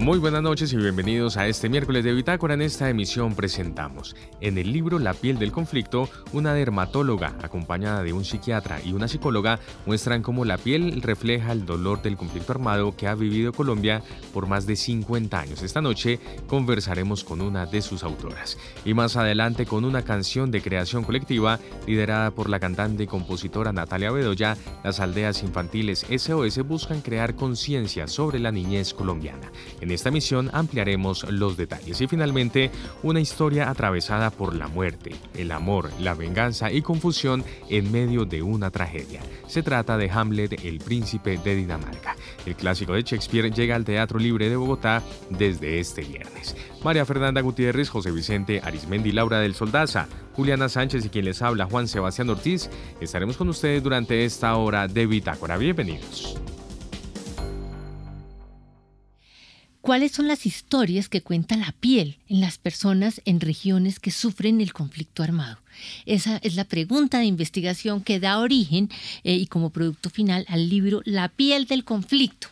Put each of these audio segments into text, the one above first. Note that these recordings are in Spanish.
Muy buenas noches y bienvenidos a este miércoles de Bitácora. En esta emisión presentamos en el libro La piel del conflicto, una dermatóloga acompañada de un psiquiatra y una psicóloga muestran cómo la piel refleja el dolor del conflicto armado que ha vivido Colombia por más de 50 años. Esta noche conversaremos con una de sus autoras y más adelante con una canción de creación colectiva liderada por la cantante y compositora Natalia Bedoya, las aldeas infantiles SOS buscan crear conciencia sobre la niñez colombiana. Esta misión ampliaremos los detalles y finalmente una historia atravesada por la muerte, el amor, la venganza y confusión en medio de una tragedia. Se trata de Hamlet, el príncipe de Dinamarca. El clásico de Shakespeare llega al Teatro Libre de Bogotá desde este viernes. María Fernanda Gutiérrez, José Vicente Arismendi, Laura del Soldaza, Juliana Sánchez y quien les habla Juan Sebastián Ortiz, estaremos con ustedes durante esta hora de Bitácora. Bienvenidos. ¿Cuáles son las historias que cuenta la piel en las personas en regiones que sufren el conflicto armado? Esa es la pregunta de investigación que da origen eh, y como producto final al libro La piel del conflicto.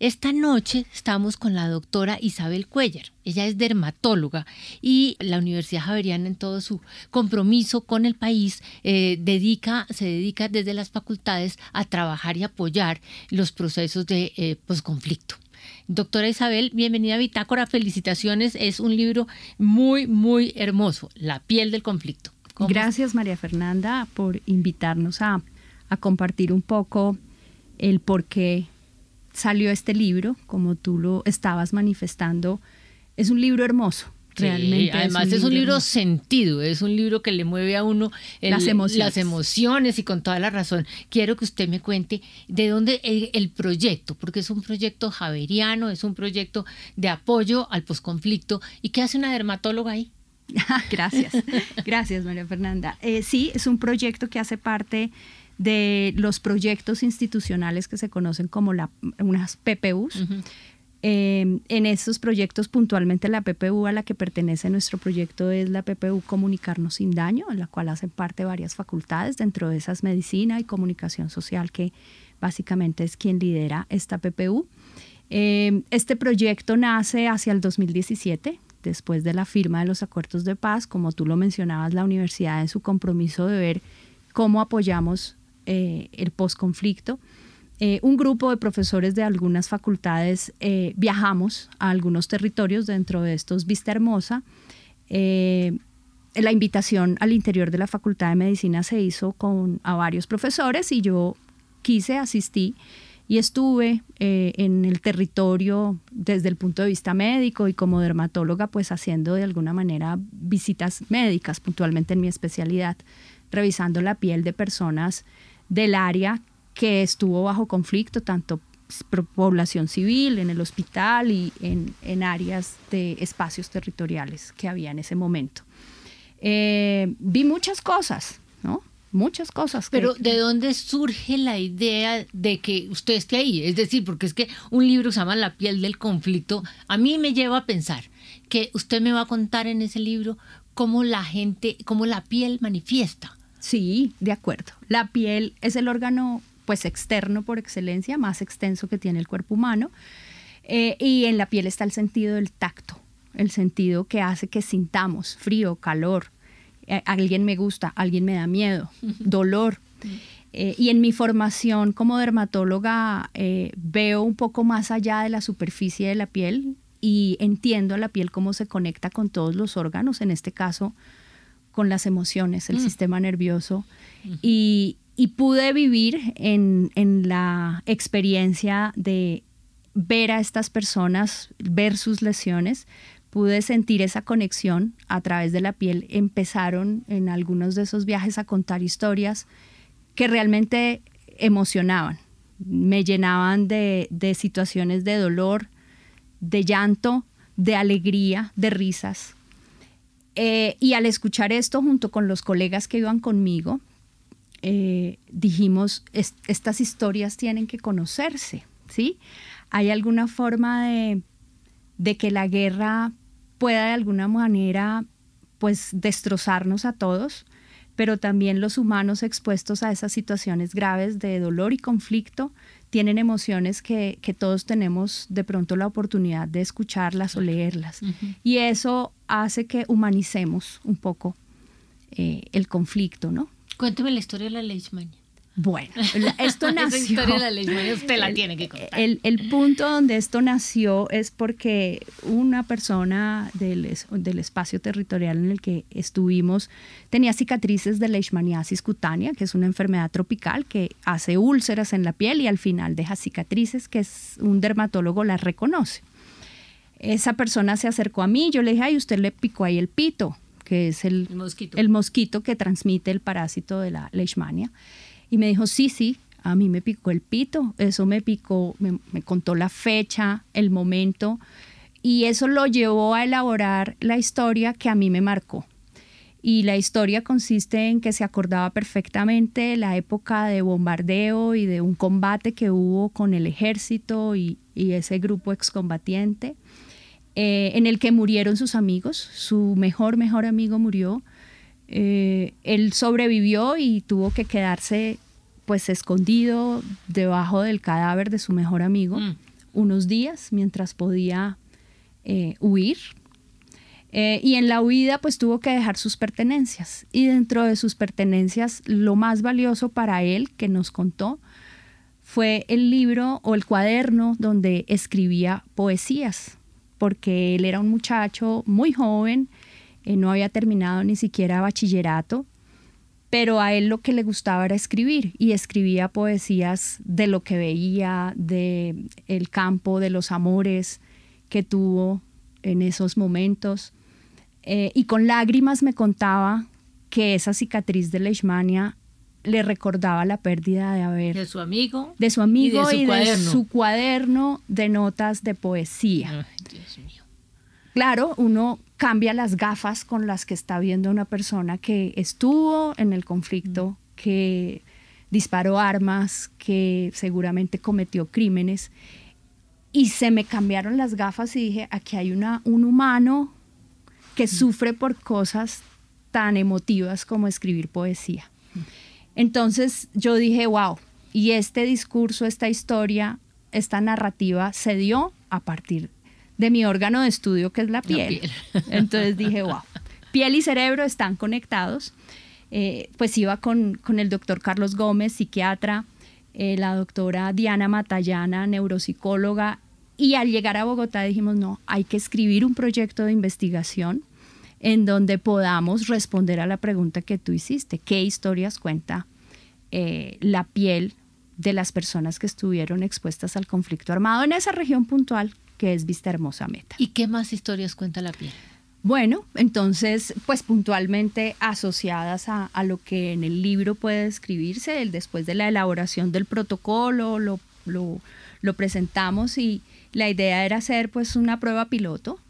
Esta noche estamos con la doctora Isabel Cuellar. Ella es dermatóloga y la Universidad Javeriana en todo su compromiso con el país eh, dedica, se dedica desde las facultades a trabajar y apoyar los procesos de eh, posconflicto. Doctora Isabel, bienvenida a Bitácora, felicitaciones, es un libro muy, muy hermoso, La piel del conflicto. Gracias María Fernanda por invitarnos a, a compartir un poco el por qué salió este libro, como tú lo estabas manifestando. Es un libro hermoso, Realmente además es un, libro, sentido, es un libro que le mueve a uno las, emociones. y con toda la razón. Quiero que usted me cuente de dónde el, proyecto, porque es un proyecto javeriano, es un proyecto de apoyo al posconflicto. ¿Y qué hace una dermatóloga ahí? gracias, gracias María Fernanda. Eh, sí, es un proyecto que hace parte de los proyectos institucionales que se conocen como la, unas PPUs. Em, en estos proyectos, puntualmente la PPU a la que pertenece nuestro proyecto es la PPU Comunicarnos sin Daño, en la cual hacen parte varias facultades, dentro de esas medicina y comunicación social, que básicamente es quien lidera esta PPU. Em, este proyecto nace hacia el 2017, después de la firma de los acuerdos de paz. Como tú lo mencionabas, la universidad en su compromiso de ver cómo apoyamos eh, el posconflicto. Eh, un grupo de profesores de algunas facultades eh, viajamos a algunos territorios dentro de estos Vista Hermosa. Eh, la invitación al interior de la Facultad de Medicina se hizo con a varios profesores y yo quise, asistí y estuve en el territorio desde el punto de vista médico y como dermatóloga pues haciendo de alguna manera visitas médicas puntualmente en mi especialidad, revisando la piel de personas del área que estuvo bajo conflicto, tanto población civil, en el hospital y en, áreas de espacios territoriales que había en ese momento. Eh, vi muchas cosas, ¿no? Muchas cosas. Pero ¿de dónde surge la idea de que usted esté ahí? Es decir, porque es que un libro se llama La piel del conflicto, a mí me lleva a pensar que usted me va a contar en ese libro cómo la gente, cómo la piel manifiesta. Sí, de acuerdo. La piel es el órgano pues externo por excelencia, más extenso que tiene el cuerpo humano. Eh, y en la piel está el sentido del tacto, el sentido que hace que sintamos frío, calor, eh, alguien me gusta, alguien me da miedo, dolor. Eh, y en mi formación como dermatóloga veo un poco más allá de la superficie de la piel y entiendo la piel cómo se conecta con todos los órganos, en este caso con las emociones, el mm. sistema nervioso. Y, y pude vivir en, la experiencia de ver a estas personas, ver sus lesiones, pude sentir esa conexión a través de la piel. Empezaron en algunos de esos viajes a contar historias que realmente emocionaban, me llenaban de, situaciones de dolor, de llanto, de alegría, de risas. Eh, y al escuchar esto junto con los colegas que iban conmigo, eh, dijimos, estas historias tienen que conocerse, ¿sí? ¿Hay alguna forma de, que la guerra pueda de alguna manera pues destrozarnos a todos, pero también los humanos expuestos a esas situaciones graves de dolor y conflicto tienen emociones que, todos tenemos de pronto la oportunidad de escucharlas o leerlas. Y eso hace que humanicemos un poco eh, el conflicto, ¿no? Cuénteme la historia de la leishmania. Bueno, esto nació. Esa historia de la leishmania usted la tiene que contar. El, punto donde esto nació es porque una persona del, del, espacio territorial en el que estuvimos tenía cicatrices de leishmaniasis cutánea, que es una enfermedad tropical que hace úlceras en la piel y al final deja cicatrices que es, un dermatólogo las reconoce. Esa persona se acercó a mí, yo le dije, ay, usted le picó ahí el pito, que es el, mosquito. el mosquito que transmite el parásito de la leishmania. Y me dijo, sí, sí, a mí me picó el pito, eso me picó, me, contó la fecha, el momento, y eso lo llevó a elaborar la historia que a mí me marcó. Y la historia consiste en que se acordaba perfectamente la época de bombardeo y de un combate que hubo con el ejército y, ese grupo excombatiente, eh, en el que murieron sus amigos, su mejor, mejor amigo murió, eh, él sobrevivió y tuvo que quedarse pues escondido debajo del cadáver de su mejor amigo mm. unos días mientras podía eh, huir. Eh, y en la huida pues tuvo que dejar sus pertenencias. Y dentro de sus pertenencias lo más valioso para él que nos contó fue el libro o el cuaderno donde escribía poesías, porque él era un muchacho muy joven, eh, no había terminado ni siquiera bachillerato, pero a él lo que le gustaba era escribir y escribía poesías de lo que veía, de el campo, de los amores que tuvo en esos momentos. Eh, y con lágrimas me contaba que esa cicatriz de leishmania le recordaba la pérdida de haber de su amigo de su amigo y de su, cuaderno. de notas de poesía. Claro, uno cambia las gafas con las que está viendo una persona que estuvo en el conflicto, que disparó armas, que seguramente cometió crímenes. Y se me cambiaron las gafas y dije, aquí hay una, un humano que sufre por cosas tan emotivas como escribir poesía. Entonces yo dije, wow, y este discurso, esta historia, esta narrativa se dio a partir de mi órgano de estudio que es la piel. Entonces dije, wow, piel y cerebro están conectados. Eh, pues iba con, el doctor Carlos Gómez, psiquiatra, eh, la doctora Diana Matallana, neuropsicóloga, y al llegar a Bogotá dijimos, no, hay que escribir un proyecto de investigación en donde podamos responder a la pregunta que tú hiciste, ¿qué historias cuenta eh, la piel de las personas que estuvieron expuestas al conflicto armado en esa región puntual que es Vista Hermosa Meta. ¿Y qué más historias cuenta la piel? Bueno, entonces, pues puntualmente asociadas a, lo que en el libro puede escribirse, el, después de la elaboración del protocolo, lo, lo, presentamos y la idea era hacer pues una prueba piloto.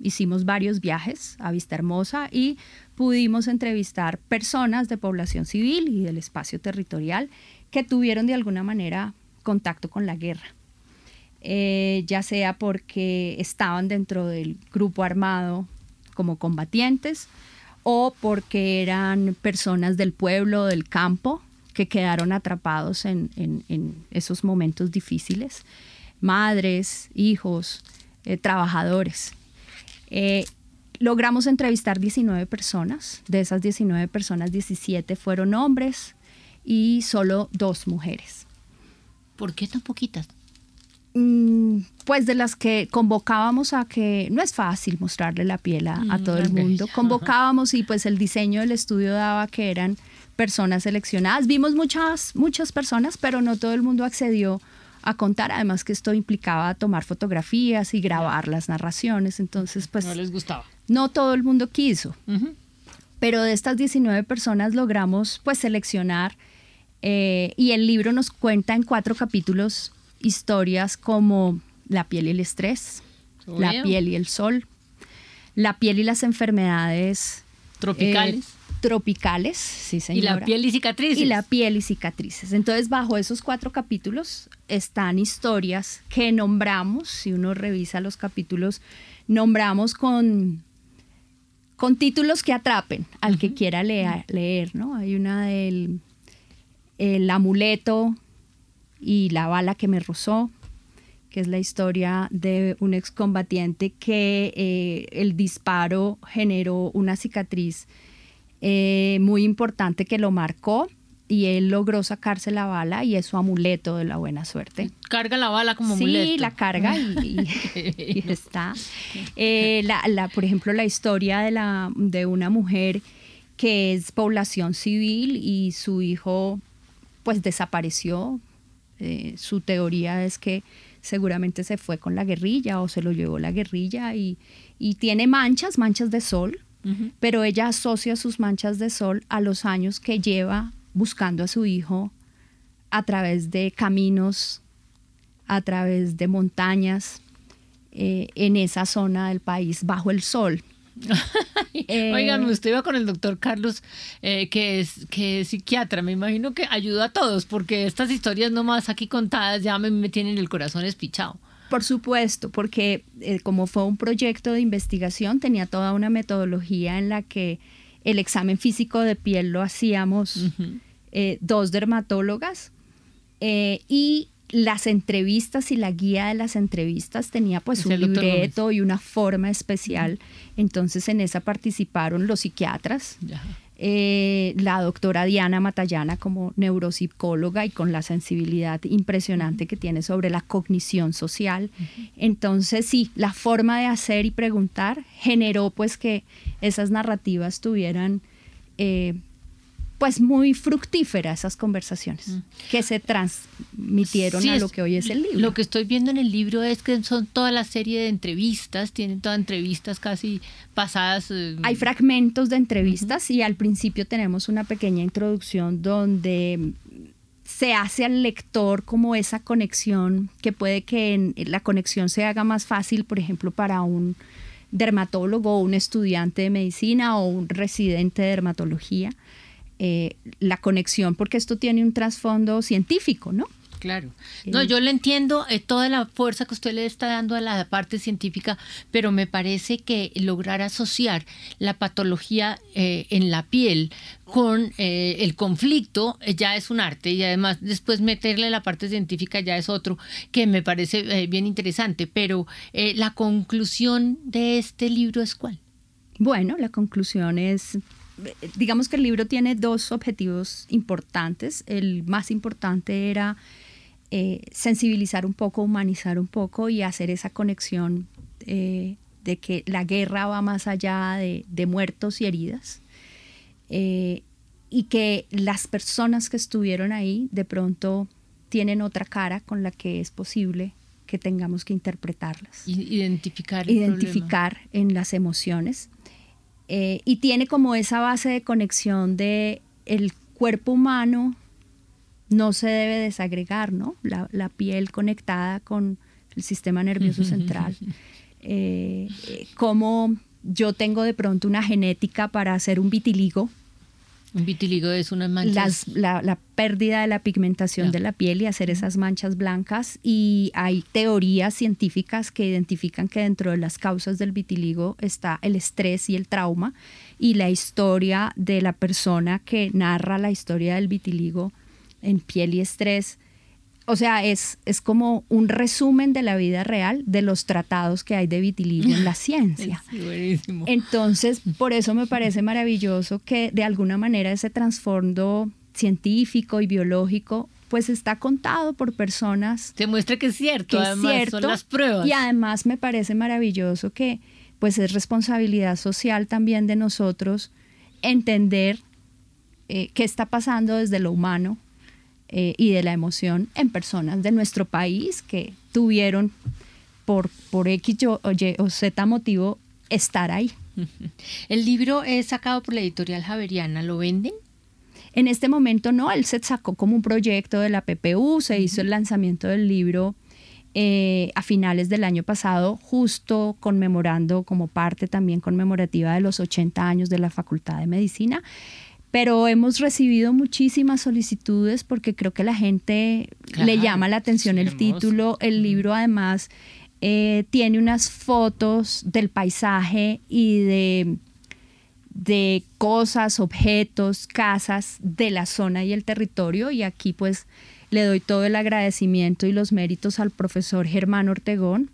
Hicimos varios viajes a Vista Hermosa y pudimos entrevistar personas de población civil y del espacio territorial que tuvieron de alguna manera contacto con la guerra. Eh, ya sea porque estaban dentro del grupo armado como combatientes o porque eran personas del pueblo, del campo, que quedaron atrapados en, esos momentos difíciles, madres, hijos, eh, trabajadores. Eh, logramos entrevistar 19 personas, de esas 19 personas, 17 fueron hombres y solo dos mujeres. ¿Por qué tan poquitas? Mm, pues de las que convocábamos a que no es fácil mostrarle la piel a, mm, todo el mundo. Convocábamos y pues el diseño del estudio daba que eran personas seleccionadas. Vimos muchas, muchas personas, pero no todo el mundo accedió a contar. Además que esto implicaba tomar fotografías y grabar las narraciones. Entonces, pues... No les gustaba. No todo el mundo quiso. Pero de estas 19 personas logramos pues seleccionar eh, y el libro nos cuenta en cuatro capítulos historias como la piel y el estrés, la piel y el sol, la piel y las enfermedades tropicales. Eh, tropicales, sí señora. Y la piel y cicatrices. Y la piel y cicatrices. Entonces, bajo esos cuatro capítulos están historias que nombramos, si uno revisa los capítulos, nombramos con, con títulos que atrapen al que quiera leer, ¿no? Hay una del el amuleto y la bala que me rozó, que es la historia de un excombatiente que eh, el disparo generó una cicatriz eh, muy importante que lo marcó y él logró sacarse la bala y es su amuleto de la buena suerte. Carga la bala como amuleto. Sí, la carga y, está. Eh, la, por ejemplo, la historia de, la, de una mujer que es población civil y su hijo pues desapareció. Eh, su teoría es que seguramente se fue con la guerrilla o se lo llevó la guerrilla y, y tiene manchas, manchas de sol, pero ella asocia sus manchas de sol a los años que lleva buscando a su hijo a través de caminos, a través de montañas, eh, en esa zona del país, bajo el sol. eh, Oigan, usted iba con el doctor Carlos, eh, que, es, que es psiquiatra. Me imagino que ayuda a todos, porque estas historias nomás aquí contadas ya me, me tienen el corazón espichado. Por supuesto, porque eh, como fue un proyecto de investigación, tenía toda una metodología en la que el examen físico de piel lo hacíamos. Eh, dos dermatólogas y las entrevistas y la guía de las entrevistas tenía pues un libreto y una forma especial. Entonces en esa participaron los psiquiatras, eh, la doctora Diana Matallana como neuropsicóloga y con la sensibilidad impresionante que tiene sobre la cognición social. Entonces sí, la forma de hacer y preguntar generó pues que esas narrativas tuvieran pues muy fructíferas esas conversaciones mm. que se transmitieron a lo que hoy es el libro. Lo que estoy viendo en el libro es que son toda la serie de entrevistas, tienen todas entrevistas casi pasadas. Eh, Hay fragmentos de entrevistas y al principio tenemos una pequeña introducción donde se hace al lector como esa conexión que puede que la conexión se haga más fácil, por ejemplo, para un dermatólogo o un estudiante de medicina o un residente de dermatología eh, la conexión, porque esto tiene un trasfondo científico, ¿no? Claro. No, yo le entiendo eh, toda la fuerza que usted le está dando a la parte científica, pero me parece que lograr asociar la patología eh, en la piel con el conflicto ya es un arte y además después meterle la parte científica ya es otro que me parece bien interesante. Pero la conclusión de este libro es cuál? Bueno, la conclusión es digamos que el libro tiene dos objetivos importantes. El más importante era eh, sensibilizar un poco, humanizar un poco y hacer esa conexión eh, de que la guerra va más allá de, muertos y heridas. Eh, y que las personas que estuvieron ahí de pronto tienen otra cara con la que es posible que tengamos que interpretarlas. Identificar. Identificar en las emociones. Eh, y tiene como esa base de conexión de el cuerpo humano no se debe desagregar, ¿no? La, piel conectada con el sistema nervioso central. Eh, como yo tengo de pronto una genética para hacer un vitiligo, vitiligo es una mancha. la, pérdida de la pigmentación de la piel y hacer esas manchas blancas. Y hay teorías científicas que identifican que dentro de las causas del vitiligo está el estrés y el trauma. Y la historia de la persona que narra la historia del vitiligo en piel y estrés o sea, es, es como un resumen de la vida real de los tratados que hay de vitiligo en la ciencia. Entonces, por eso me parece maravilloso que de alguna manera ese trasfondo científico y biológico pues está contado por personas. Se muestra que es cierto, además son las pruebas. Y además me parece maravilloso que pues es responsabilidad social también de nosotros entender eh, qué está pasando desde lo humano eh, y de la emoción en personas de nuestro país que tuvieron por, por X o, y, o Z motivo estar ahí. El libro es sacado por la editorial Javeriana, ¿lo venden? En este momento no, él se sacó como un proyecto de la PPU, se hizo el lanzamiento del libro eh, a finales del año pasado, justo conmemorando como parte también conmemorativa de los 80 años de la Facultad de Medicina pero hemos recibido muchísimas solicitudes porque creo que la gente le llama la atención el título. El libro además eh, tiene unas fotos del paisaje y de, de cosas, objetos, casas de la zona y el territorio. Y aquí pues le doy todo el agradecimiento y los méritos al profesor Germán Ortegón,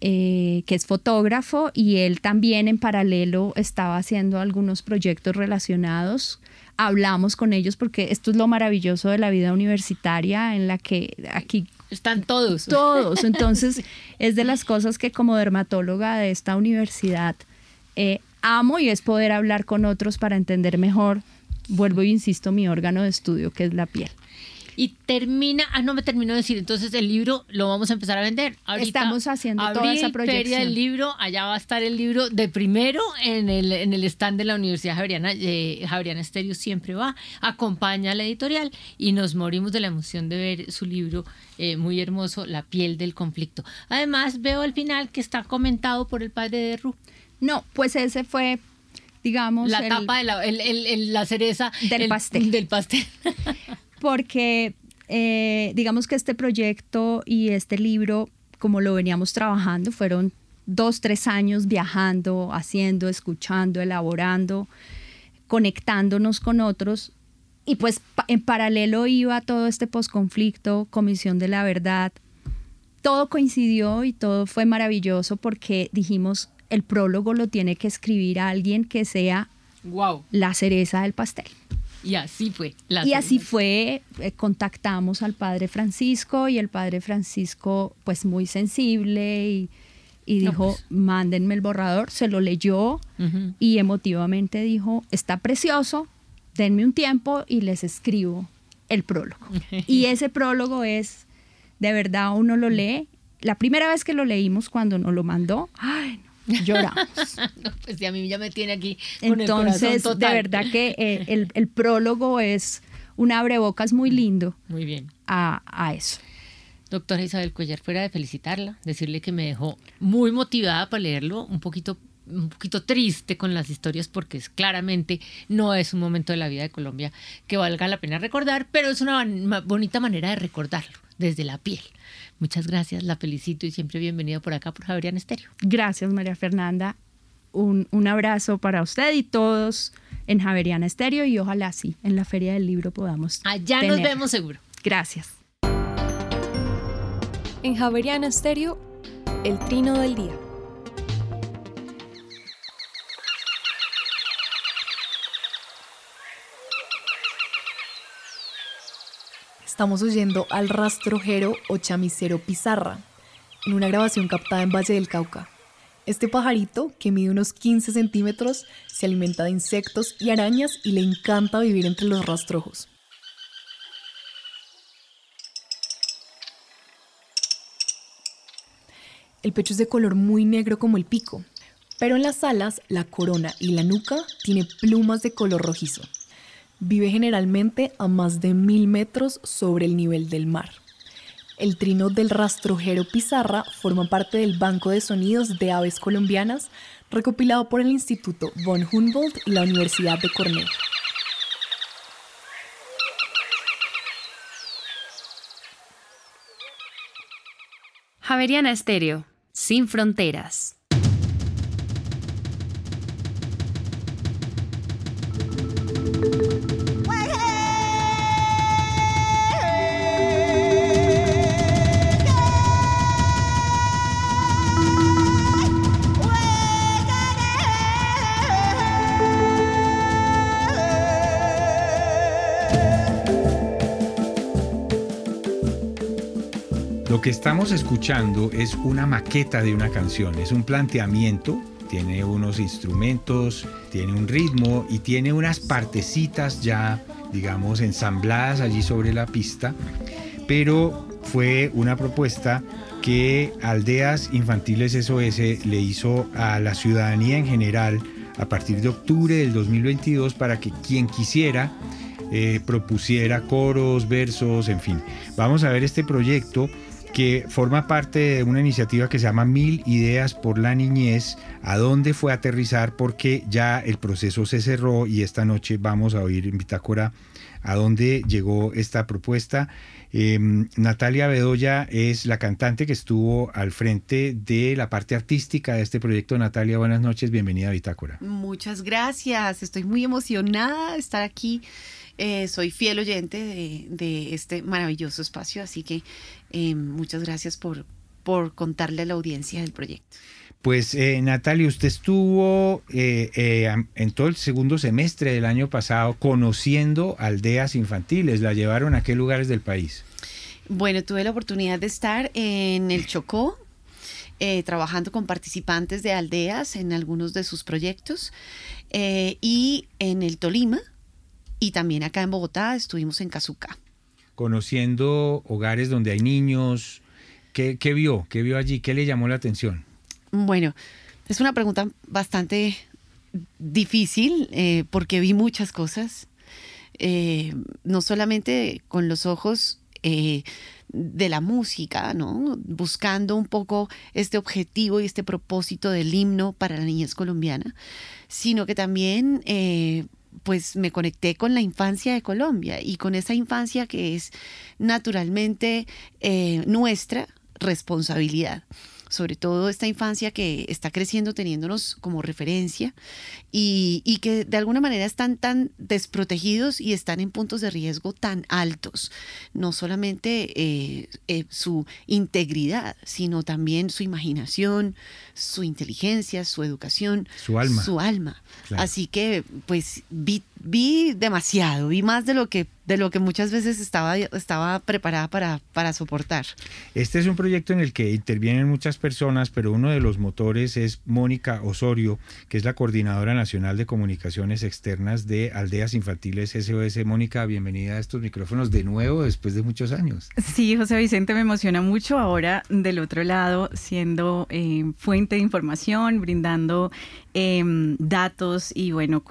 eh, que es fotógrafo y él también en paralelo estaba haciendo algunos proyectos relacionados. Hablamos con ellos porque esto es lo maravilloso de la vida universitaria en la que aquí están todos. Todos. Entonces es de las cosas que como dermatóloga de esta universidad eh, amo y es poder hablar con otros para entender mejor, vuelvo e insisto, mi órgano de estudio que es la piel y termina, ah, no me terminó de decir, entonces el libro lo vamos a empezar a vender. Estamos haciendo toda esa proyección. Feria del libro, allá va a estar el libro de primero en el, en el stand de la Universidad Javeriana, eh, Javeriana Estéreo siempre va, acompaña a la editorial y nos morimos de la emoción de ver su libro eh, muy hermoso, La piel del conflicto. Además, veo al final que está comentado por el padre de Ru. No, pues ese fue digamos. La tapa de la, la cereza del pastel. Del pastel. porque eh, digamos que este proyecto y este libro, como lo veníamos trabajando, fueron dos, tres años viajando, haciendo, escuchando, elaborando, conectándonos con otros. Y pues en paralelo iba todo este posconflicto, Comisión de la Verdad. Todo coincidió y todo fue maravilloso porque dijimos, el prólogo lo tiene que escribir alguien que sea wow. la cereza del pastel. Y así fue. y así fue, eh, contactamos al padre Francisco y el padre Francisco, pues muy sensible y, dijo, pues. mándenme el borrador, se lo leyó y emotivamente dijo, está precioso, denme un tiempo y les escribo el prólogo. y ese prólogo es, de verdad, uno lo lee. La primera vez que lo leímos cuando nos lo mandó, ay, lloramos. pues a mí ya me tiene aquí. Con Entonces, de verdad que eh, el, prólogo es un abrebocas muy lindo. Muy bien. A, a eso. Doctora Isabel Cuellar, fuera de felicitarla, decirle que me dejó muy motivada para leerlo, un poquito un poquito triste con las historias porque es, claramente no es un momento de la vida de Colombia que valga la pena recordar, pero es una bonita manera de recordarlo desde la piel. Muchas gracias, la felicito y siempre bienvenida por acá por Javerian Estéreo. Gracias, María Fernanda. Un, abrazo para usted y todos en Javeriana Estéreo y ojalá sí, en la Feria del Libro podamos. Allá nos vemos seguro. Gracias. En Javeriana Estéreo, el trino del día. Estamos oyendo al rastrojero o chamisero pizarra, en una grabación captada en Valle del Cauca. Este pajarito, que mide unos 15 centímetros, se alimenta de insectos y arañas y le encanta vivir entre los rastrojos. El pecho es de color muy negro como el pico, pero en las alas, la corona y la nuca tiene plumas de color rojizo. Vive generalmente a más de mil metros sobre el nivel del mar. El trino del rastrojero pizarra forma parte del Banco de Sonidos de Aves Colombianas, recopilado por el Instituto von Humboldt y la Universidad de Cornell. Javeriana Estéreo, sin fronteras. Lo que estamos escuchando es una maqueta de una canción, es un planteamiento, tiene unos instrumentos, tiene un ritmo y tiene unas partecitas ya, digamos, ensambladas allí sobre la pista, pero fue una propuesta que Aldeas Infantiles SOS le hizo a la ciudadanía en general a partir de octubre del 2022 para que quien quisiera eh, propusiera coros, versos, en fin. Vamos a ver este proyecto que forma parte de una iniciativa que se llama Mil Ideas por la Niñez, a dónde fue aterrizar porque ya el proceso se cerró y esta noche vamos a oír en Bitácora a dónde llegó esta propuesta. Em, Natalia Bedoya es la cantante que estuvo al frente de la parte artística de este proyecto. Natalia, buenas noches, bienvenida a Bitácora. Muchas gracias, estoy muy emocionada de estar aquí. Eh, soy fiel oyente de, este maravilloso espacio, así que em, muchas gracias por, por contarle a la audiencia del proyecto. Pues eh, Natalia, usted estuvo eh, eh, en todo el segundo semestre del año pasado conociendo aldeas infantiles. ¿La llevaron a qué lugares del país? Bueno, tuve la oportunidad de estar en el Chocó, trabajando con participantes de aldeas en algunos de sus proyectos, y en el Tolima, y también acá en Bogotá estuvimos en Cazuca. Conociendo hogares donde hay niños, ¿qué, qué vio? ¿Qué vio allí? ¿Qué le llamó la atención? Bueno, es una pregunta bastante difícil eh, porque vi muchas cosas, eh, no solamente con los ojos eh, de la música, ¿no? Buscando un poco este objetivo y este propósito del himno para la niñez colombiana, sino que también pues me conecté con la infancia de Colombia y con esa infancia que es naturalmente nuestra responsabilidad sobre todo esta infancia que está creciendo teniéndonos como referencia y, que de alguna manera están tan desprotegidos y están en puntos de riesgo tan altos. No solamente eh, eh, su integridad, sino también su imaginación, su inteligencia, su educación, su alma. Su alma. Así que pues vi, vi demasiado, vi más de lo que de lo que muchas veces estaba, estaba preparada para, para soportar. Este es un proyecto en el que intervienen muchas personas, pero uno de los motores es Mónica Osorio, que es la coordinadora nacional de comunicaciones externas de Aldeas Infantiles SOS. Mónica, bienvenida a estos micrófonos de nuevo después de muchos años. Sí, José Vicente, me emociona mucho ahora del otro lado, siendo eh, fuente de información, brindando Em, datos y bueno,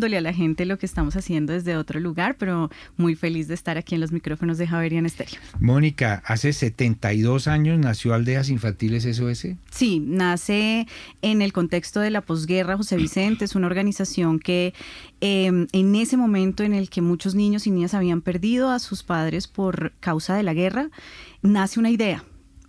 contándole a la gente lo que estamos haciendo desde otro lugar, pero muy feliz de estar aquí en los micrófonos de Javerian Estéreo. Mónica, hace 72 años nació Aldeas Infantiles SOS. Sí, nace en el contexto de la posguerra José Vicente, es una organización que em, en ese momento en el que muchos niños y niñas habían perdido a sus padres por causa de la guerra, nace una idea.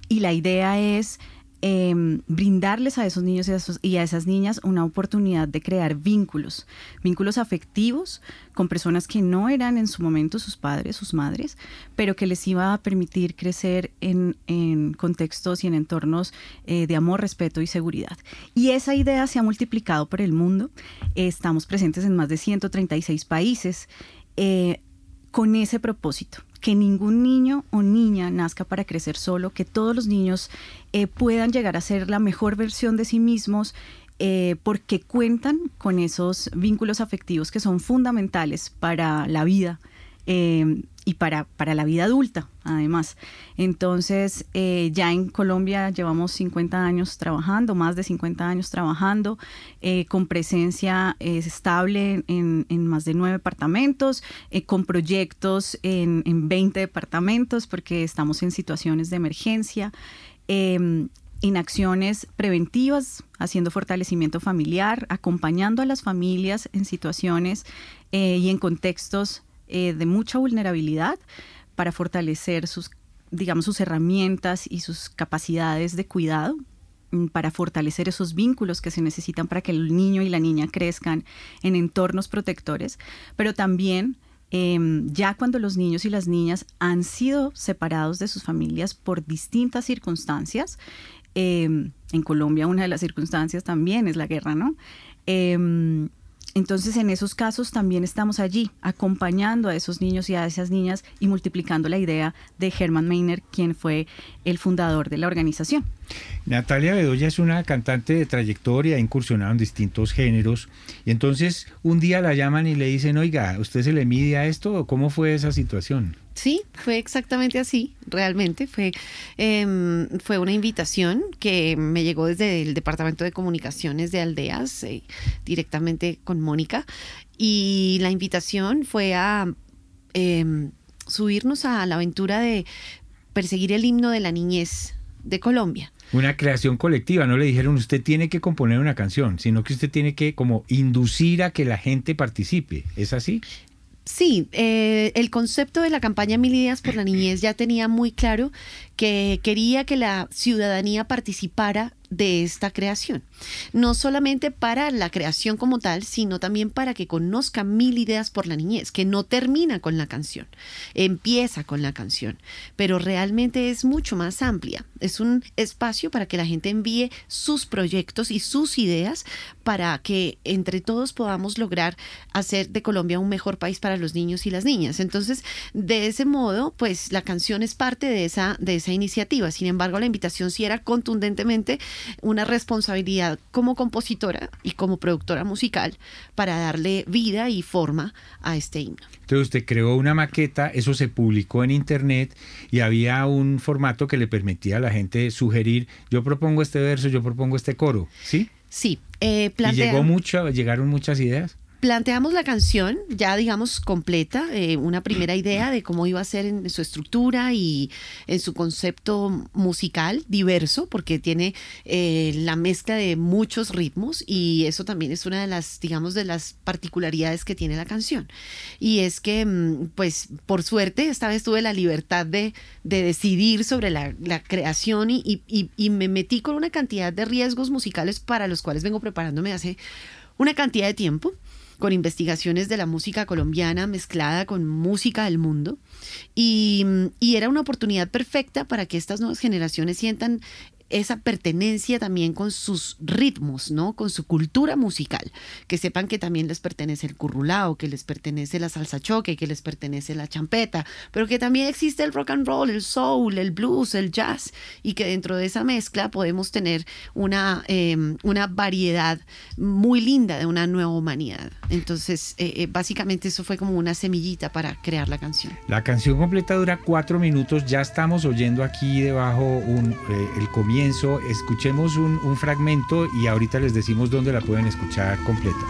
Y la idea es Em, brindarles a esos niños y a, esas niñas una oportunidad de crear vínculos, vínculos afectivos con personas que no eran en su momento sus padres, sus madres, pero que les iba a permitir crecer en, contextos y en entornos eh, de amor, respeto y seguridad. Y esa idea se ha multiplicado por el mundo. estamos presentes en más de 136 países. Eh, con ese propósito, que ningún niño o niña nazca para crecer solo, que todos los niños eh, puedan llegar a ser la mejor versión de sí mismos, eh, porque cuentan con esos vínculos afectivos que son fundamentales para la vida eh, y para, para la vida adulta, además. Entonces, eh, ya en Colombia llevamos 50 años trabajando, más de 50 años trabajando, con presencia estable en, en, más de nueve departamentos, con proyectos en, en 20 departamentos, porque estamos en situaciones de emergencia em, en acciones preventivas, haciendo fortalecimiento familiar, acompañando a las familias en situaciones y en contextos eh, de mucha vulnerabilidad para fortalecer sus, digamos, sus herramientas y sus capacidades de cuidado mm, para fortalecer esos vínculos que se necesitan para que el niño y la niña crezcan en entornos protectores, pero también em, ya cuando los niños y las niñas han sido separados de sus familias por distintas circunstancias, em, en Colombia una de las circunstancias también es la guerra, ¿no? Entonces, en esos casos también estamos allí, acompañando a esos niños y a esas niñas y multiplicando la idea de Herman Meiner, quien fue el fundador de la organización. Natalia Bedoya es una cantante de trayectoria, ha incursionado en distintos géneros. Y entonces un día la llaman y le dicen, oiga, ¿usted se le mide a esto? ¿Cómo fue esa situación? Sí, fue exactamente así, realmente. Fue, em, fue una invitación que me llegó desde el Departamento de Comunicaciones de Aldeas, eh, directamente con Mónica. Y la invitación fue a em, subirnos a la aventura de perseguir el himno de la niñez de Colombia. Una creación colectiva, no le dijeron usted tiene que componer una canción, sino que usted tiene que como inducir a que la gente participe, ¿es así? Sí, eh, el concepto de la campaña Mil Ideas por la Niñez ya tenía muy claro que quería que la ciudadanía participara de esta creación. No solamente para la creación como tal, sino también para que conozca mil ideas por la niñez, que no termina con la canción, empieza con la canción, pero realmente es mucho más amplia. Es un espacio para que la gente envíe sus proyectos y sus ideas para que entre todos podamos lograr hacer de Colombia un mejor país para los niños y las niñas. Entonces, de ese modo, pues la canción es parte de esa, de esa iniciativa. Sin embargo, la invitación sí era contundentemente una responsabilidad como compositora y como productora musical para darle vida y forma a este himno. Entonces usted creó una maqueta, eso se publicó en internet y había un formato que le permitía a la gente sugerir, yo propongo este verso, yo propongo este coro, ¿sí? Sí. Eh, ¿Y llegó mucho, llegaron muchas ideas? Planteamos la canción ya, digamos, completa, eh, una primera idea de cómo iba a ser en su estructura y en su concepto musical diverso, porque tiene eh, la mezcla de muchos ritmos y eso también es una de las, digamos, de las particularidades que tiene la canción. Y es que, mm, pues, por suerte, esta vez tuve la libertad de, decidir sobre la, creación y, y me metí con una cantidad de riesgos musicales para los cuales vengo preparándome hace una cantidad de tiempo con investigaciones de la música colombiana mezclada con música del mundo. Y, y, era una oportunidad perfecta para que estas nuevas generaciones sientan esa pertenencia también con sus ritmos, ¿no? Con su cultura musical, que sepan que también les pertenece el currulao, que les pertenece la salsa choque, que les pertenece la champeta, pero que también existe el rock and roll, el soul, el blues, el jazz, y que dentro de esa mezcla podemos tener una, em, una variedad muy linda de una nueva humanidad. Entonces, eh, eh, básicamente eso fue como una semillita para crear la canción. La canción completa dura cuatro minutos, ya estamos oyendo aquí debajo un, eh, el comienzo escuchemos un, un fragmento y ahorita les decimos dónde la pueden escuchar completa.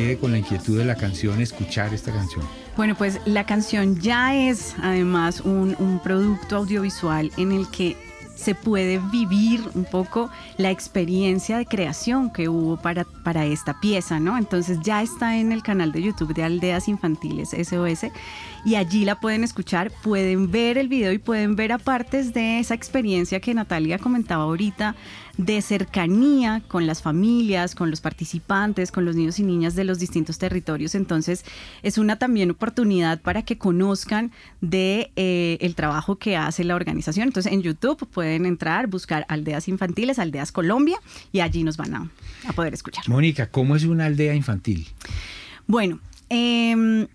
Quede con la inquietud de la canción escuchar esta canción? Bueno, pues la canción ya es además un, un producto audiovisual en el que se puede vivir un poco la experiencia de creación que hubo para, para esta pieza, ¿no? Entonces ya está en el canal de YouTube de Aldeas Infantiles SOS y allí la pueden escuchar, pueden ver el video y pueden ver apartes de esa experiencia que Natalia comentaba ahorita de cercanía con las familias, con los participantes, con los niños y niñas de los distintos territorios. Entonces, es una también oportunidad para que conozcan de eh, el trabajo que hace la organización. Entonces, en YouTube pueden entrar, buscar Aldeas Infantiles, Aldeas Colombia, y allí nos van a, poder escuchar. Mónica, ¿cómo es una aldea infantil? Bueno, em,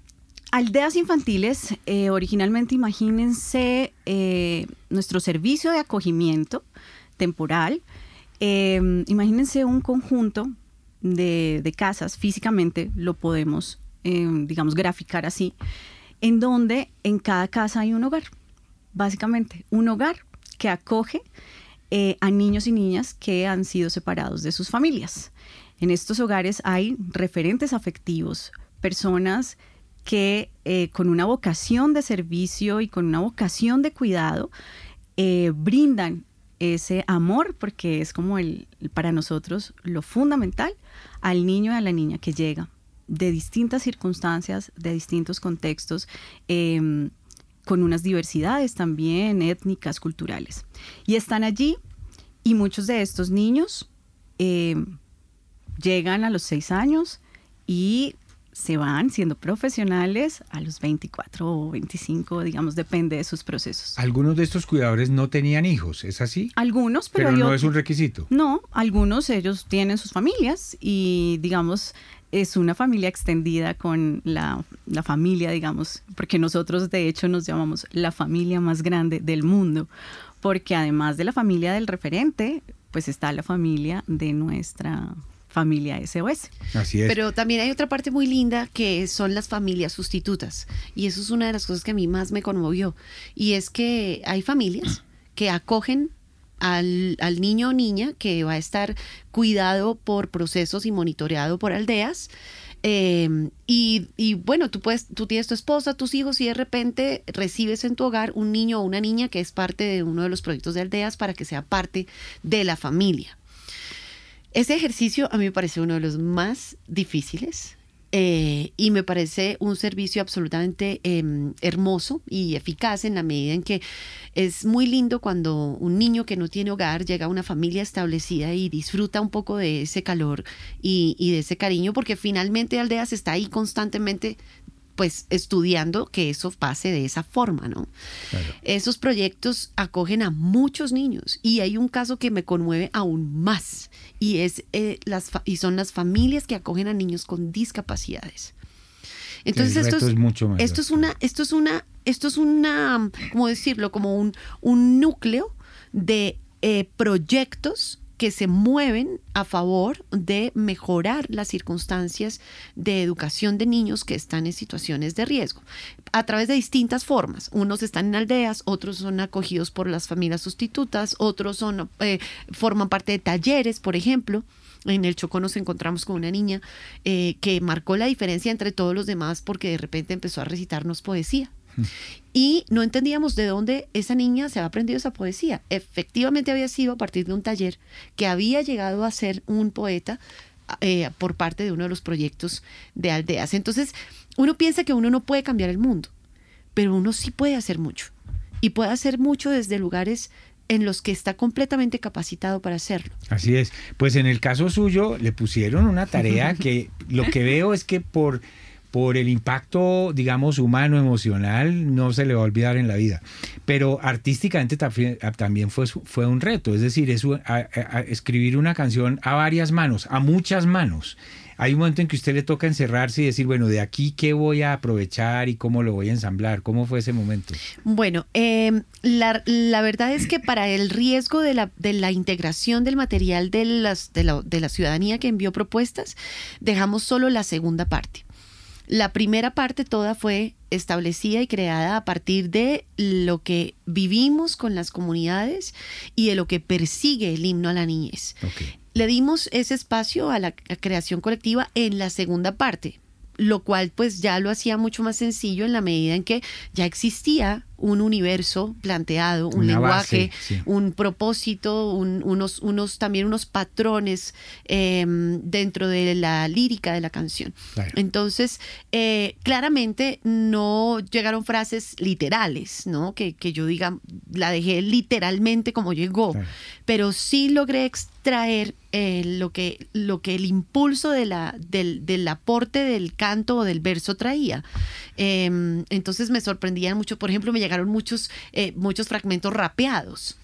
Aldeas infantiles, eh, originalmente imagínense eh, nuestro servicio de acogimiento temporal Em, imagínense un conjunto de, casas, físicamente lo podemos, em, digamos, graficar así, en donde en cada casa hay un hogar, básicamente, un hogar que acoge eh, a niños y niñas que han sido separados de sus familias. En estos hogares hay referentes afectivos, personas que eh, con una vocación de servicio y con una vocación de cuidado eh, brindan ese amor, porque es como el, para nosotros lo fundamental, al niño y a la niña que llega de distintas circunstancias, de distintos contextos, em, con unas diversidades también étnicas, culturales. Y están allí y muchos de estos niños em, llegan a los seis años y se van siendo profesionales a los 24 o 25, digamos, depende de sus procesos. Algunos de estos cuidadores no tenían hijos, ¿es así? Algunos, pero, no es un requisito. No, algunos ellos tienen sus familias y, digamos, es una familia extendida con la, la, familia, digamos, porque nosotros de hecho nos llamamos la familia más grande del mundo, porque además de la familia del referente, pues está la familia de nuestra familia SOS. Así es. Pero también hay otra parte muy linda que son las familias sustitutas. Y eso es una de las cosas que a mí más me conmovió. Y es que hay familias que acogen al, al niño o niña que va a estar cuidado por procesos y monitoreado por aldeas. Eh, y, y, bueno, tú puedes, tú tienes tu esposa, tus hijos y de repente recibes en tu hogar un niño o una niña que es parte de uno de los proyectos de aldeas para que sea parte de la familia. Ese ejercicio a mí me parece uno de los más difíciles eh, y me parece un servicio absolutamente eh, hermoso y eficaz en la medida en que es muy lindo cuando un niño que no tiene hogar llega a una familia establecida y disfruta un poco de ese calor y de ese cariño, porque finalmente Aldeas está ahí constantemente pues estudiando que eso pase de esa forma, ¿no? Claro. Esos proyectos acogen a muchos niños y hay un caso que me conmueve aún más y es eh, las y son las familias que acogen a niños con discapacidades. Entonces esto es, es mucho mayor, esto es una esto es una esto es una cómo decirlo como un un núcleo de eh, proyectos que se mueven a favor de mejorar las circunstancias de educación de niños que están en situaciones de riesgo a través de distintas formas. Unos están en aldeas, otros son acogidos por las familias sustitutas, otros son eh, forman parte de talleres, por ejemplo. En el Chocó nos encontramos con una niña eh, que marcó la diferencia entre todos los demás porque de repente empezó a recitarnos poesía. Y no entendíamos de dónde esa niña se había aprendido esa poesía. Efectivamente había sido a partir de un taller que había llegado a ser un poeta eh, por parte de uno de los proyectos de aldeas. Entonces, uno piensa que uno no puede cambiar el mundo, pero uno sí puede hacer mucho. Y puede hacer mucho desde lugares en los que está completamente capacitado para hacerlo. Así es. Pues en el caso suyo le pusieron una tarea que lo que veo es que por por el impacto, digamos, humano, emocional, no se le va a olvidar en la vida. Pero artísticamente también fue, un reto, es decir, es escribir una canción a varias manos, a muchas manos. Hay un momento en que usted le toca encerrarse y decir, bueno, de aquí qué voy a aprovechar y cómo lo voy a ensamblar. ¿Cómo fue ese momento? Bueno, eh, la, verdad es que para el riesgo de la, integración del material de la ciudadanía que envió propuestas, dejamos solo la segunda parte. La primera parte toda fue establecida y creada a partir de lo que vivimos con las comunidades y de lo que persigue el himno a la niñez. Okay. Le dimos ese espacio a la creación colectiva en la segunda parte, lo cual pues ya lo hacía mucho más sencillo en la medida en que ya existía un universo planteado, un Una lenguaje, base, sí. un propósito, un, unos, unos, también unos patrones eh, dentro de la lírica de la canción. Claro. Entonces, eh, claramente no llegaron frases literales, ¿no? Que, que, yo diga, la dejé literalmente como llegó, claro. pero sí logré extraer eh, lo, que, lo que el impulso de la, del, del aporte del canto o del verso traía. Eh, entonces me sorprendían mucho, por ejemplo, me llegaron muchos, eh, muchos fragmentos rapeados.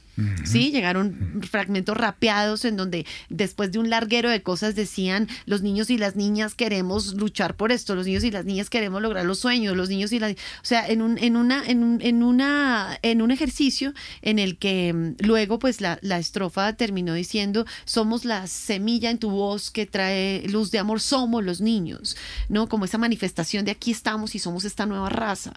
Sí, llegaron fragmentos rapeados en donde después de un larguero de cosas decían los niños y las niñas queremos luchar por esto, los niños y las niñas queremos lograr los sueños, los niños y las, o sea, en un, en una, en un, en una, en un ejercicio en el que mm, luego pues la, la estrofa terminó diciendo somos la semilla en tu voz que trae luz de amor, somos los niños, ¿no? Como esa manifestación de aquí estamos y somos esta nueva raza.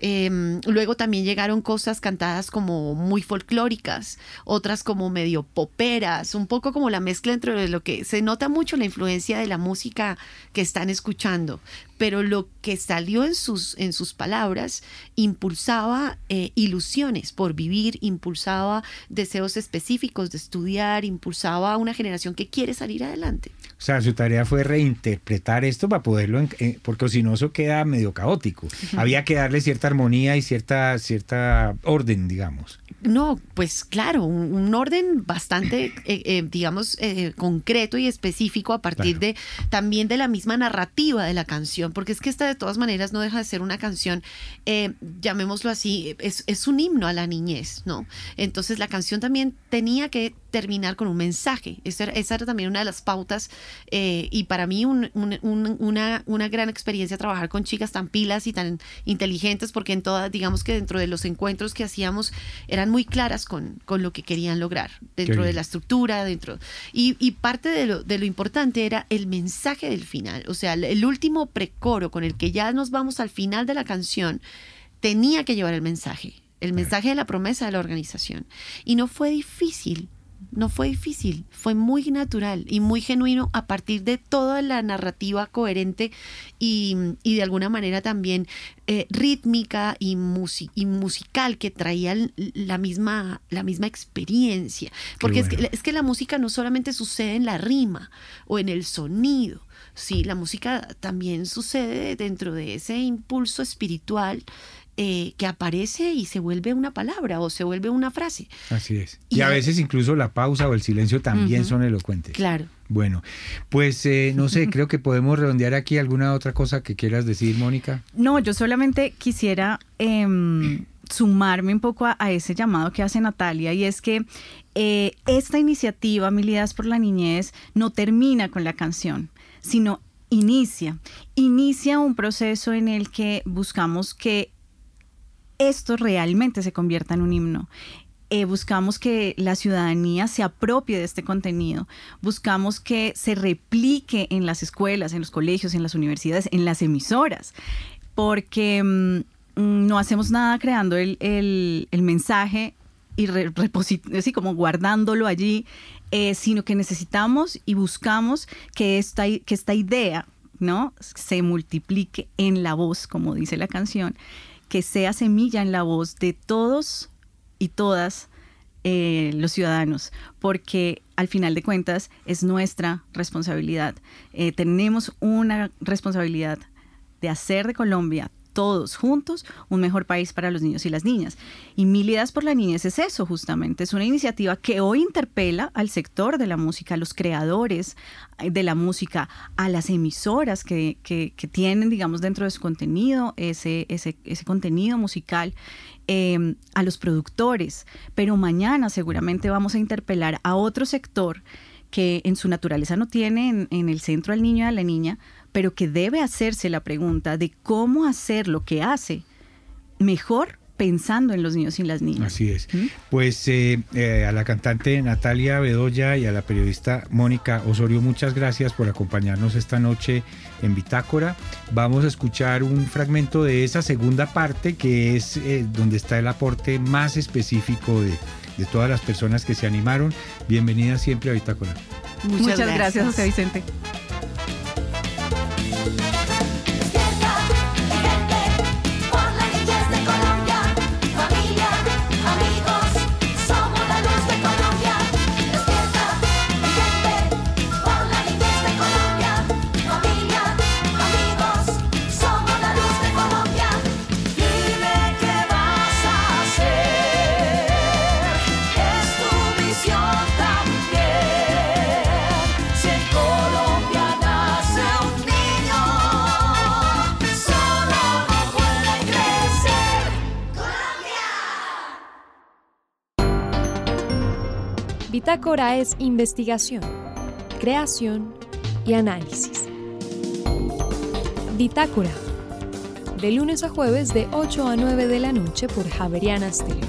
Eh, luego también llegaron cosas cantadas como muy folclóricas otras como medio poperas, un poco como la mezcla entre lo que se nota mucho la influencia de la música que están escuchando, pero lo que salió en sus, en sus palabras impulsaba eh, ilusiones por vivir, impulsaba deseos específicos de estudiar, impulsaba a una generación que quiere salir adelante. O sea, su tarea fue reinterpretar esto para poderlo, eh, porque si no eso queda medio caótico. Uh -huh. Había que darle cierta armonía y cierta, cierta orden, digamos. No, pues claro, un, un orden bastante, eh, eh, digamos, eh, concreto y específico a partir claro. de también de la misma narrativa de la canción, porque es que esta de todas maneras no deja de ser una canción, llamémoslo así, es, es un himno a la niñez, ¿no? Entonces la canción también tenía que terminar con un mensaje. Esa era, esa era también una de las pautas eh, y para mí una, una, gran experiencia trabajar con chicas tan pilas y tan inteligentes porque en todas, digamos que dentro de los encuentros que hacíamos eran muy claras con, con lo que querían lograr, dentro de la estructura, dentro... Y, y parte de lo, de lo, importante era el mensaje del final, o sea, el último precoro con el que ya nos vamos al final de la canción tenía que llevar el mensaje. El mensaje de la promesa de la organización. Y no fue difícil, no fue difícil, fue muy natural y muy genuino a partir de toda la narrativa coherente y, de alguna manera también eh, rítmica y, y, musical que traía la misma, la misma experiencia. Porque es, que, es que la música no solamente sucede en la rima o en el sonido, sí, la música también sucede dentro de ese impulso espiritual eh, que aparece y se vuelve una palabra o se vuelve una frase. Así es. Y, a veces incluso la pausa o el silencio también son elocuentes. Claro. Bueno, pues eh, no sé, creo que podemos redondear aquí alguna otra cosa que quieras decir, Mónica. No, yo solamente quisiera em, sumarme un poco a, ese llamado que hace Natalia y es que eh, esta iniciativa, Milidas por la Niñez, no termina con la canción, sino inicia, inicia un proceso en el que buscamos que esto realmente se convierta en un himno. Eh, buscamos que la ciudadanía se apropie de este contenido, buscamos que se replique en las escuelas, en los colegios, en las universidades, en las emisoras, porque mm, mm, no hacemos nada creando el, mensaje y así como guardándolo allí, eh, sino que necesitamos y buscamos que esta, que esta idea ¿no? se multiplique en la voz, como dice la canción, que sea semilla en la voz de todos y todas eh, los ciudadanos, porque al final de cuentas es nuestra responsabilidad. Eh, tenemos una responsabilidad de hacer de Colombia todos juntos un mejor país para los niños y las niñas. Y Mil Ideas por la Niñez es eso justamente, es una iniciativa que hoy interpela al sector de la música, a los creadores eh, de la música, a las emisoras que, tienen, digamos, dentro de su contenido ese, ese, contenido musical. Em, a los productores, pero mañana seguramente vamos a interpelar a otro sector que en su naturaleza no tiene en, en el centro al niño y a la niña, pero que debe hacerse la pregunta de cómo hacer lo que hace mejor pensando en los niños y las niñas. Así es. ¿Mm? Pues eh, eh, a la cantante Natalia Bedoya y a la periodista Mónica Osorio, muchas gracias por acompañarnos esta noche en Bitácora. Vamos a escuchar un fragmento de esa segunda parte que es eh, donde está el aporte más específico de, todas las personas que se animaron. Bienvenida siempre a Bitácora. Muchas, gracias, José Vicente. Thank you. Bitácora es investigación, creación y análisis. Bitácora, de lunes a jueves de 8 a 9 de la noche por Javeriana Stereo.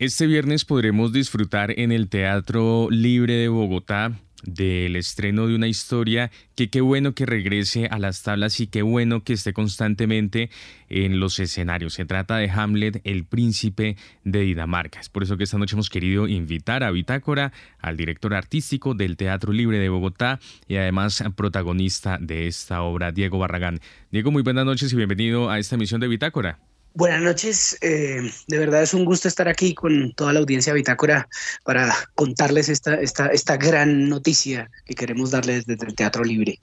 Este viernes podremos disfrutar en el Teatro Libre de Bogotá del estreno de una historia que qué bueno que regrese a las tablas y qué bueno que esté constantemente en los escenarios. Se trata de Hamlet, el príncipe de Dinamarca. Es por eso que esta noche hemos querido invitar a Bitácora, al director artístico del Teatro Libre de Bogotá y además protagonista de esta obra, Diego Barragán. Diego, muy buenas noches y bienvenido a esta emisión de Bitácora. Buenas noches, eh, de verdad es un gusto estar aquí con toda la audiencia Bitácora para contarles esta, esta, esta gran noticia que queremos darles desde el Teatro Libre.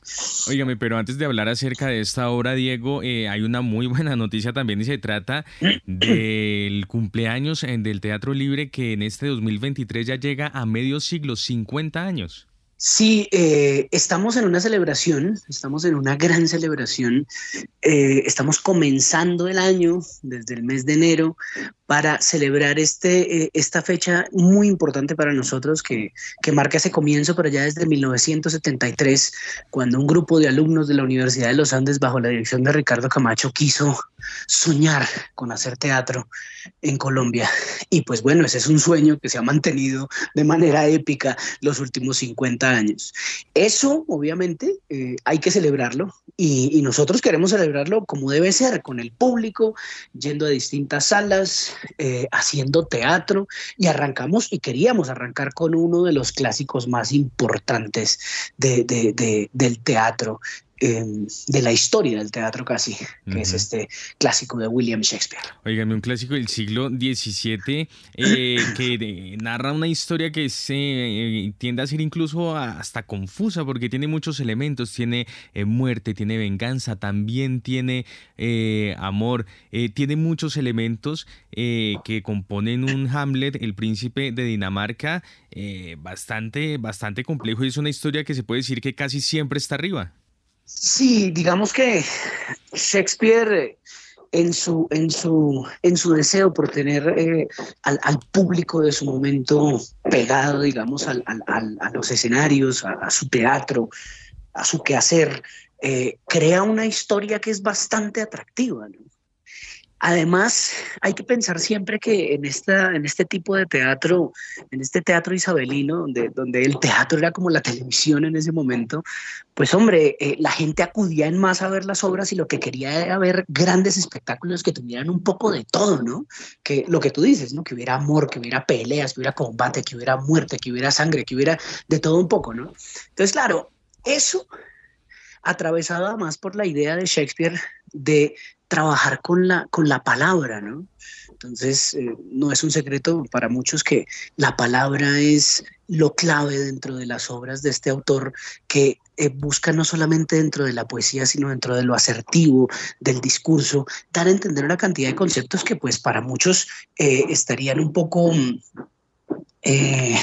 Óigame, pero antes de hablar acerca de esta obra, Diego, eh, hay una muy buena noticia también y se trata del cumpleaños del Teatro Libre que en este 2023 ya llega a medio siglo, 50 años. Sí, eh, estamos en una celebración, estamos en una gran celebración. Eh, estamos comenzando el año desde el mes de enero para celebrar este, eh, esta fecha muy importante para nosotros que, que marca ese comienzo, pero ya desde 1973, cuando un grupo de alumnos de la Universidad de los Andes, bajo la dirección de Ricardo Camacho, quiso soñar con hacer teatro en Colombia. Y pues bueno, ese es un sueño que se ha mantenido de manera épica los últimos 50 años. Eso, obviamente, eh, hay que celebrarlo y, nosotros queremos celebrarlo como debe ser, con el público, yendo a distintas salas, eh, haciendo teatro y arrancamos y queríamos arrancar con uno de los clásicos más importantes del teatro Em, de la historia del teatro casi, que es este clásico de William Shakespeare. Oígame, un clásico del siglo XVII eh, que narra una historia que se eh, tiende a ser incluso hasta confusa porque tiene muchos elementos, tiene eh, muerte, tiene venganza, también tiene amor, tiene muchos elementos que componen un Hamlet, el príncipe de Dinamarca, bastante, bastante complejo y es una historia que se puede decir que casi siempre está arriba. Sí, digamos que Shakespeare en su, en su, en su deseo por tener eh, al, público de su momento pegado, digamos, al, a los escenarios, a, su teatro, a su quehacer, eh, crea una historia que es bastante atractiva. ¿no? Además, hay que pensar siempre que en, esta, en este tipo de teatro, en este teatro isabelino, donde, donde el teatro era como la televisión en ese momento, pues hombre, eh, la gente acudía en masa a ver las obras y lo que quería era ver grandes espectáculos que tuvieran un poco de todo, ¿no? Que lo que tú dices, ¿no? Que hubiera amor, que hubiera peleas, que hubiera combate, que hubiera muerte, que hubiera sangre, que hubiera de todo un poco, ¿no? Entonces, claro, eso atravesado además por la idea de Shakespeare de trabajar con la, con la palabra, ¿no? Entonces, eh, no es un secreto para muchos que la palabra es lo clave dentro de las obras de este autor que eh, busca no solamente dentro de la poesía, sino dentro de lo asertivo, del discurso, dar a entender una cantidad de conceptos que pues para muchos eh, estarían un poco eh,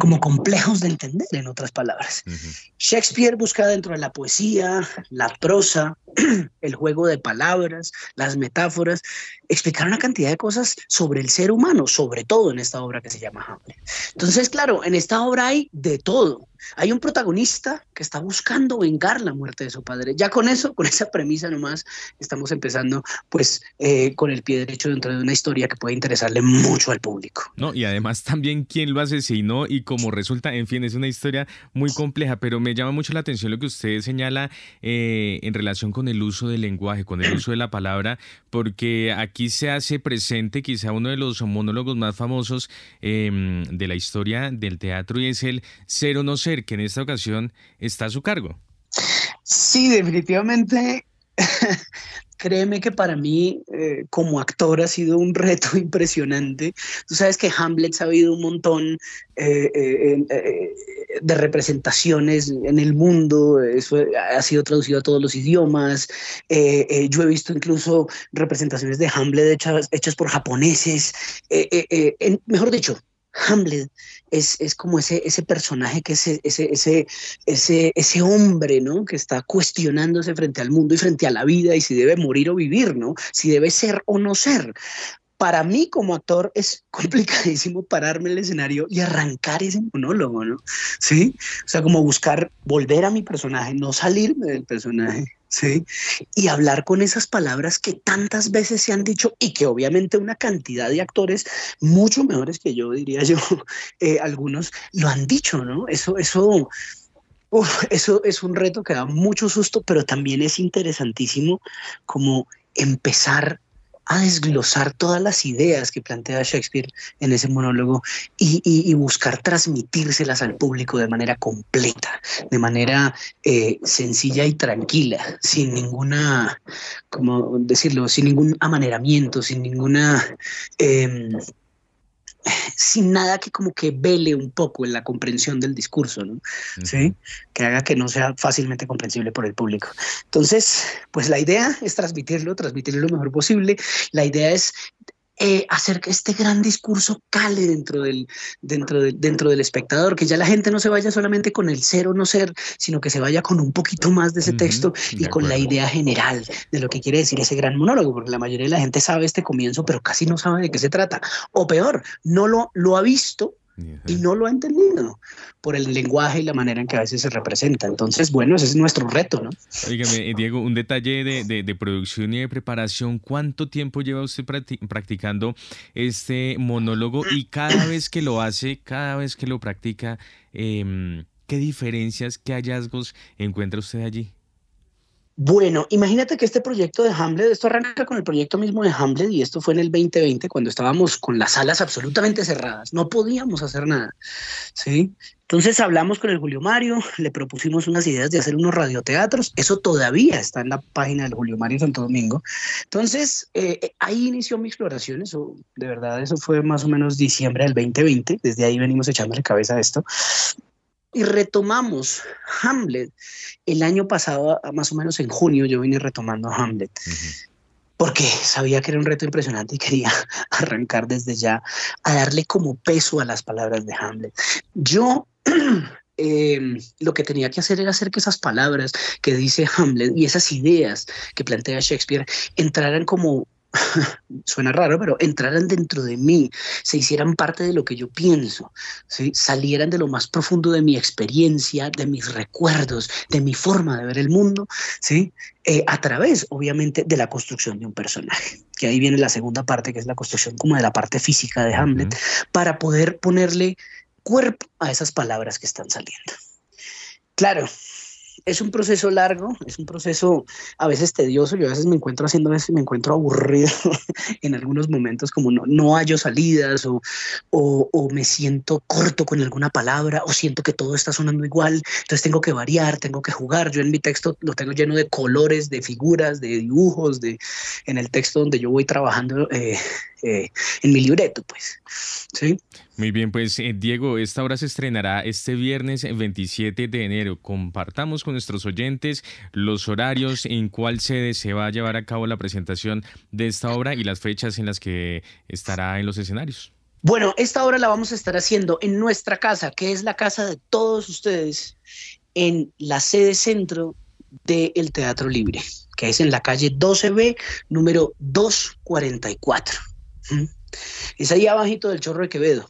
como complejos de entender, en otras palabras. Shakespeare busca dentro de la poesía, la prosa, el juego de palabras, las metáforas, explicar una cantidad de cosas sobre el ser humano, sobre todo en esta obra que se llama Hamlet. Entonces, claro, en esta obra hay de todo. Hay un protagonista que está buscando vengar la muerte de su padre. Ya con eso, con esa premisa nomás, estamos empezando pues eh, con el pie derecho dentro de una historia que puede interesarle mucho al público. No, y además también quién lo asesinó y cómo resulta, en fin, es una historia muy compleja, pero me llama mucho la atención lo que usted señala eh, en relación con el uso del lenguaje, con el uso de la palabra, porque aquí se hace presente quizá uno de los monólogos más famosos em, de la historia del teatro y es el ser o no que en esta ocasión está a su cargo. Sí, definitivamente. Créeme que para mí, eh, como actor, ha sido un reto impresionante. Tú sabes que Hamlet ha habido un montón eh, eh, de representaciones en el mundo, eso ha sido traducido a todos los idiomas. yo he visto incluso representaciones de Hamlet hechas, hechas por japoneses. mejor dicho, Hamlet es, es, como ese, ese personaje que es ese, ese, ese, ese hombre, ¿no? Que está cuestionándose frente al mundo y frente a la vida y si debe morir o vivir, ¿no? Si debe ser o no ser. Para mí como actor es complicadísimo pararme en el escenario y arrancar ese monólogo, ¿no? Sí, o sea, como buscar volver a mi personaje, no salirme del personaje. ¿Sí? Y hablar con esas palabras que tantas veces se han dicho y que obviamente una cantidad de actores mucho mejores que yo, diría yo, eh, algunos lo han dicho, ¿no? Eso, eso, eso es un reto que da mucho susto, pero también es interesantísimo como empezar a desglosar todas las ideas que plantea Shakespeare en ese monólogo y, buscar transmitírselas al público de manera completa, de manera eh, sencilla y tranquila, sin ninguna, como decirlo, sin ningún amaneramiento, sin ninguna... Em, sin nada que como que vele un poco en la comprensión del discurso, ¿no? ¿Sí? Que haga que no sea fácilmente comprensible por el público. Entonces, pues la idea es transmitirlo, transmitirlo lo mejor posible. La idea es eh, hacer que este gran discurso cale dentro del, dentro, dentro del espectador, que ya la gente no se vaya solamente con el ser o no ser, sino que se vaya con un poquito más de ese texto y con la idea general de lo que quiere decir ese gran monólogo, porque la mayoría de la gente sabe este comienzo, pero casi no sabe de qué se trata. O peor, no lo, lo ha visto y no lo ha entendido por el lenguaje y la manera en que a veces se representa. Entonces, bueno, ese es nuestro reto, ¿no? Oígame, eh, Diego, un detalle de, producción y de preparación. ¿Cuánto tiempo lleva usted practicando este monólogo? Y cada vez que lo hace, cada vez que lo practica, em, ¿qué diferencias, qué hallazgos encuentra usted allí? Bueno, imagínate que este proyecto de Hamlet, esto arranca con el proyecto mismo de Hamlet y esto fue en el 2020 cuando estábamos con las salas absolutamente cerradas, no podíamos hacer nada, ¿sí? Entonces hablamos con el Julio Mario, le propusimos unas ideas de hacer unos radioteatros, eso todavía está en la página del Julio Mario Santo Domingo. Entonces eh, ahí inició mi exploración, eso de verdad, eso fue más o menos diciembre del 2020, desde ahí venimos echándole cabeza a esto y retomamos Hamlet. El año pasado, más o menos en junio, yo vine retomando Hamlet. Porque sabía que era un reto impresionante y quería arrancar desde ya a darle como peso a las palabras de Hamlet. Yo em, lo que tenía que hacer era hacer que esas palabras que dice Hamlet y esas ideas que plantea Shakespeare entraran como suena raro, pero entraran dentro de mí, se hicieran parte de lo que yo pienso, ¿sí? salieran de lo más profundo de mi experiencia, de mis recuerdos, de mi forma de ver el mundo, ¿sí? Eh, a través, obviamente, de la construcción de un personaje. Que ahí viene la segunda parte, que es la construcción como de la parte física de Hamlet, para poder ponerle cuerpo a esas palabras que están saliendo. Claro, es un proceso largo, es un proceso a veces tedioso. Yo a veces me encuentro haciendo eso y me encuentro aburrido en algunos momentos, como no, no hallo salidas o, o, me siento corto con alguna palabra o siento que todo está sonando igual. Entonces tengo que variar, tengo que jugar. Yo en mi texto lo tengo lleno de colores, de figuras, de dibujos, de, en el texto donde yo voy trabajando. Eh, eh, en mi libreto, pues. ¿sí? Muy bien, pues eh, Diego, esta obra se estrenará este viernes 27 de enero. Compartamos con nuestros oyentes los horarios en cuál sede se va a llevar a cabo la presentación de esta obra y las fechas en las que estará en los escenarios. Bueno, esta obra la vamos a estar haciendo en nuestra casa, que es la casa de todos ustedes, en la sede centro del Teatro Libre, que es en la calle 12B, número 244. Es ahí abajito del Chorro de Quevedo.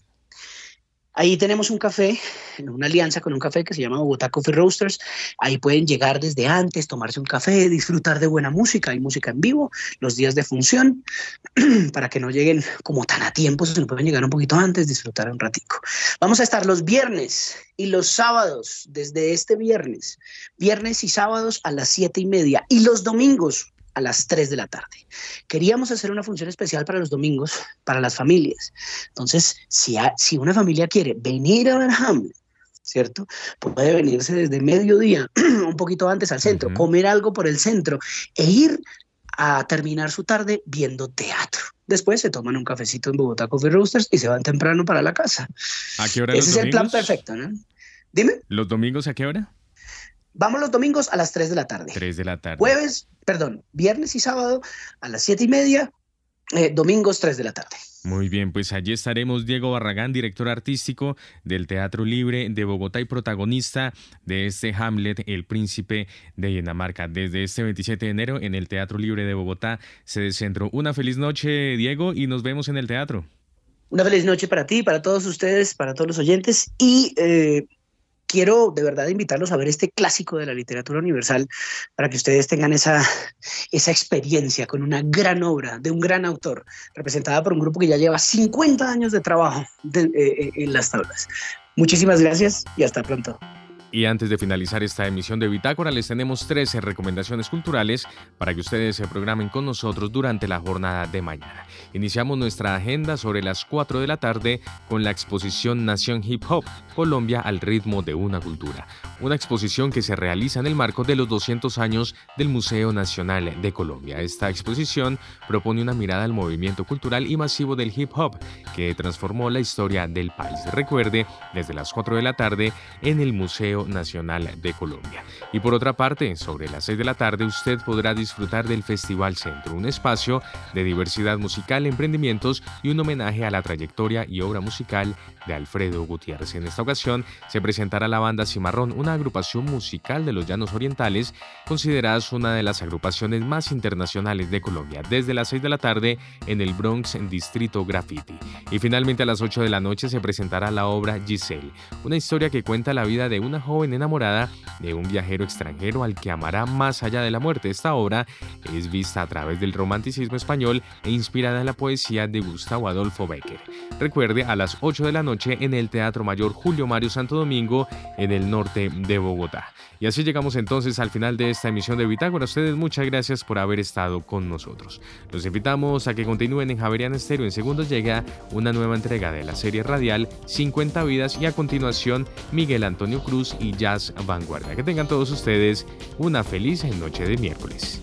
Ahí tenemos un café, una alianza con un café que se llama Bogotá Coffee Roasters. Ahí pueden llegar desde antes, tomarse un café, disfrutar de buena música. Hay música en vivo, los días de función, para que no lleguen como tan a tiempo, se pueden llegar un poquito antes, disfrutar un ratico. Vamos a estar los viernes y los sábados, desde este viernes, viernes y sábados a las siete y media, y los domingos a las 3 de la tarde. Queríamos hacer una función especial para los domingos, para las familias. Entonces, si, si una familia quiere venir a ver Hamlet, ¿cierto? Puede venirse desde mediodía, un poquito antes al centro, comer algo por el centro e ir a terminar su tarde viendo teatro. Después se toman un cafecito en Bogotá Coffee Roasters y se van temprano para la casa. ¿A qué hora Ese es el plan perfecto, ¿no? Dime. ¿Los domingos a qué hora? Vamos los domingos a las 3 de la tarde. 3 de la tarde. Jueves, perdón, viernes y sábado a las 7 y media, eh, domingos 3 de la tarde. Muy bien, pues allí estaremos Diego Barragán, director artístico del Teatro Libre de Bogotá y protagonista de este Hamlet, El Príncipe de Dinamarca. Desde este 27 de enero en el Teatro Libre de Bogotá se descentró. Una feliz noche, Diego, y nos vemos en el teatro. Una feliz noche para ti, para todos ustedes, para todos los oyentes y eh, quiero de verdad invitarlos a ver este clásico de la literatura universal para que ustedes tengan esa, esa experiencia con una gran obra de un gran autor, representada por un grupo que ya lleva 50 años de trabajo eh, eh, en las tablas. Muchísimas gracias y hasta pronto. Y antes de finalizar esta emisión de Bitácora, les tenemos 13 recomendaciones culturales para que ustedes se programen con nosotros durante la jornada de mañana. Iniciamos nuestra agenda sobre las 4 de la tarde con la exposición Nación Hip Hop, Colombia al ritmo de una cultura. Una exposición que se realiza en el marco de los 200 años del Museo Nacional de Colombia. Esta exposición propone una mirada al movimiento cultural y masivo del hip hop que transformó la historia del país. Recuerde, desde las 4 de la tarde en el Museo Nacional de Colombia. Y por otra parte, sobre las 6 de la tarde usted podrá disfrutar del Festival Centro, un espacio de diversidad musical, emprendimientos y un homenaje a la trayectoria y obra musical de Alfredo Gutiérrez. En esta ocasión se presentará la banda Cimarrón, una agrupación musical de los Llanos Orientales, considerada una de las agrupaciones más internacionales de Colombia, desde las 6 de la tarde en el Bronx en Distrito Graffiti. Y finalmente a las 8 de la noche se presentará la obra Giselle, una historia que cuenta la vida de una joven enamorada de un viajero extranjero al que amará más allá de la muerte. Esta obra es vista a través del romanticismo español e inspirada en la poesía de Gustavo Adolfo Becker. Recuerde a las 8 de la noche en el Teatro Mayor Julio Mario Santo Domingo en el norte de Bogotá. Y así llegamos entonces al final de esta emisión de Bitácora. ustedes muchas gracias por haber estado con nosotros. Los invitamos a que continúen en Javerian Estéreo. En segundos llega una nueva entrega de la serie radial 50 vidas y a continuación Miguel Antonio Cruz y Jazz Vanguardia. Que tengan todos ustedes una feliz noche de miércoles.